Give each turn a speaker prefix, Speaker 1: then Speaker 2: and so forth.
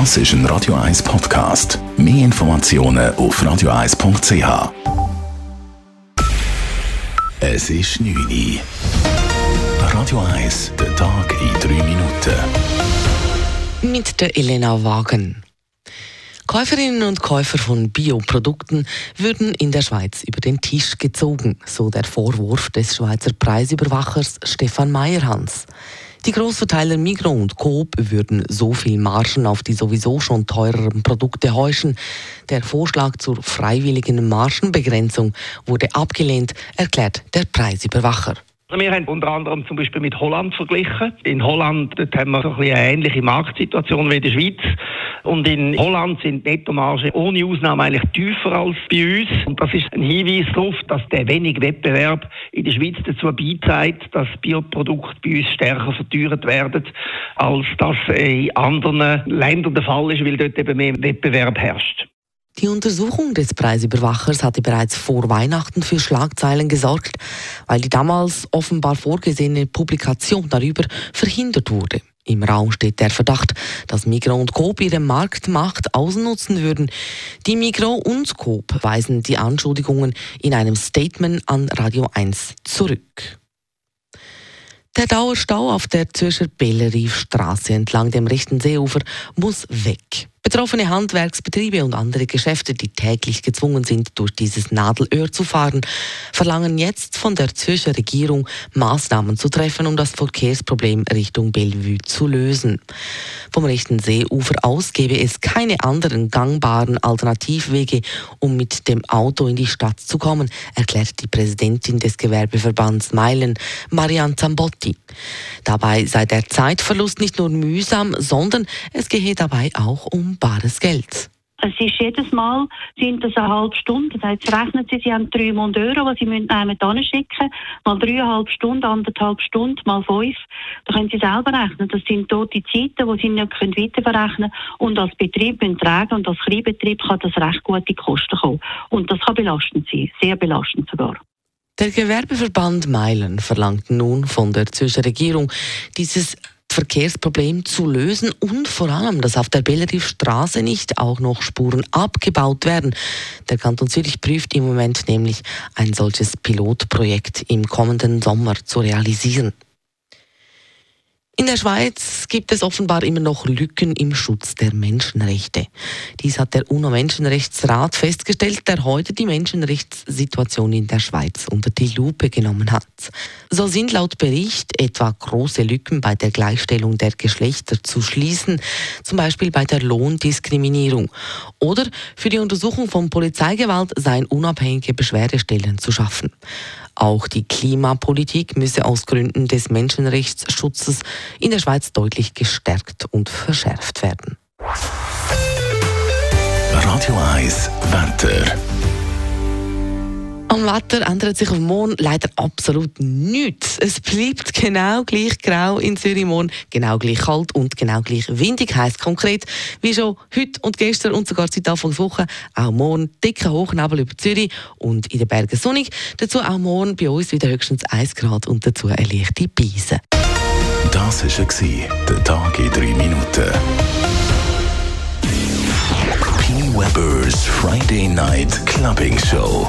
Speaker 1: Das ist ein Radio 1 Podcast. Mehr Informationen auf radio1.ch. Es ist 9 Uhr. Radio 1, der Tag in 3 Minuten.
Speaker 2: Mit der Elena Wagen. Käuferinnen und Käufer von Bioprodukten würden in der Schweiz über den Tisch gezogen, so der Vorwurf des Schweizer Preisüberwachers Stefan Meyerhans. Die Großverteiler Migro und Coop würden so viel Margen auf die sowieso schon teureren Produkte heuschen. Der Vorschlag zur freiwilligen Margenbegrenzung wurde abgelehnt, erklärt der Preisüberwacher.
Speaker 3: Wir haben unter anderem zum Beispiel mit Holland verglichen. In Holland haben wir so ein eine ähnliche Marktsituation wie in der Schweiz. Und in Holland sind Nettomargen ohne Ausnahme eigentlich tiefer als bei uns. Und das ist ein Hinweis darauf, dass der wenig Wettbewerb in der Schweiz dazu beiträgt, dass Bioprodukte bei uns stärker verteuert werden, als das in anderen Ländern der Fall ist, weil dort eben mehr Wettbewerb herrscht.
Speaker 2: Die Untersuchung des Preisüberwachers hatte bereits vor Weihnachten für Schlagzeilen gesorgt, weil die damals offenbar vorgesehene Publikation darüber verhindert wurde. Im Raum steht der Verdacht, dass Migro und Coop ihre Marktmacht ausnutzen würden. Die Migro und Coop weisen die Anschuldigungen in einem Statement an Radio 1 zurück. Der Dauerstau auf der Zürcher Belleriefstraße entlang dem rechten Seeufer muss weg. Betroffene Handwerksbetriebe und andere Geschäfte, die täglich gezwungen sind, durch dieses Nadelöhr zu fahren, verlangen jetzt von der Zürcher Regierung Maßnahmen zu treffen, um das Verkehrsproblem Richtung Bellevue zu lösen. Vom rechten Seeufer aus gäbe es keine anderen gangbaren Alternativwege, um mit dem Auto in die Stadt zu kommen, erklärt die Präsidentin des Gewerbeverbands Meilen, Marianne Zambotti. Dabei sei der Zeitverlust nicht nur mühsam, sondern es gehe dabei auch um bares Geld.
Speaker 4: Es ist jedes Mal sind das eine halbe Stunde. Das heißt, rechnen Sie, Sie haben drei Mond Euro, die Sie müssen jemanden schicken. Mal dreieinhalb Stunden, anderthalb Stunden, mal fünf. Da können Sie selber rechnen. Das sind tote Zeiten, die Sie nicht weiterverrechnen können. Und als Betrieb müssen tragen und als Kleinbetrieb kann das recht gute Kosten kommen. Und das kann belastend sein. Sehr belastend sogar.
Speaker 2: Der Gewerbeverband Meilen verlangt nun von der Zürcher Regierung, dieses Verkehrsproblem zu lösen und vor allem, dass auf der Belleriefstraße nicht auch noch Spuren abgebaut werden. Der Kanton Zürich prüft im Moment nämlich ein solches Pilotprojekt im kommenden Sommer zu realisieren. In der Schweiz gibt es offenbar immer noch Lücken im Schutz der Menschenrechte. Dies hat der UNO-Menschenrechtsrat festgestellt, der heute die Menschenrechtssituation in der Schweiz unter die Lupe genommen hat. So sind laut Bericht etwa große Lücken bei der Gleichstellung der Geschlechter zu schließen, zum Beispiel bei der Lohndiskriminierung. Oder für die Untersuchung von Polizeigewalt seien unabhängige Beschwerdestellen zu schaffen. Auch die Klimapolitik müsse aus Gründen des Menschenrechtsschutzes in der Schweiz deutlich gestärkt und verschärft Am Wetter ändert sich auf morgen leider absolut nichts. Es bleibt genau gleich grau in Zürich morgen, genau gleich kalt und genau gleich windig. Heißt konkret, wie schon heute und gestern und sogar seit Anfang der Woche, auch morgen dicker Hochnebel über Zürich und in den Bergen sonnig. Dazu auch morgen bei uns wieder höchstens 1 Grad und dazu eine leichte Beise.
Speaker 1: Das war der Tag in 3 Minuten. P. Weber's Friday Night Clubbing Show.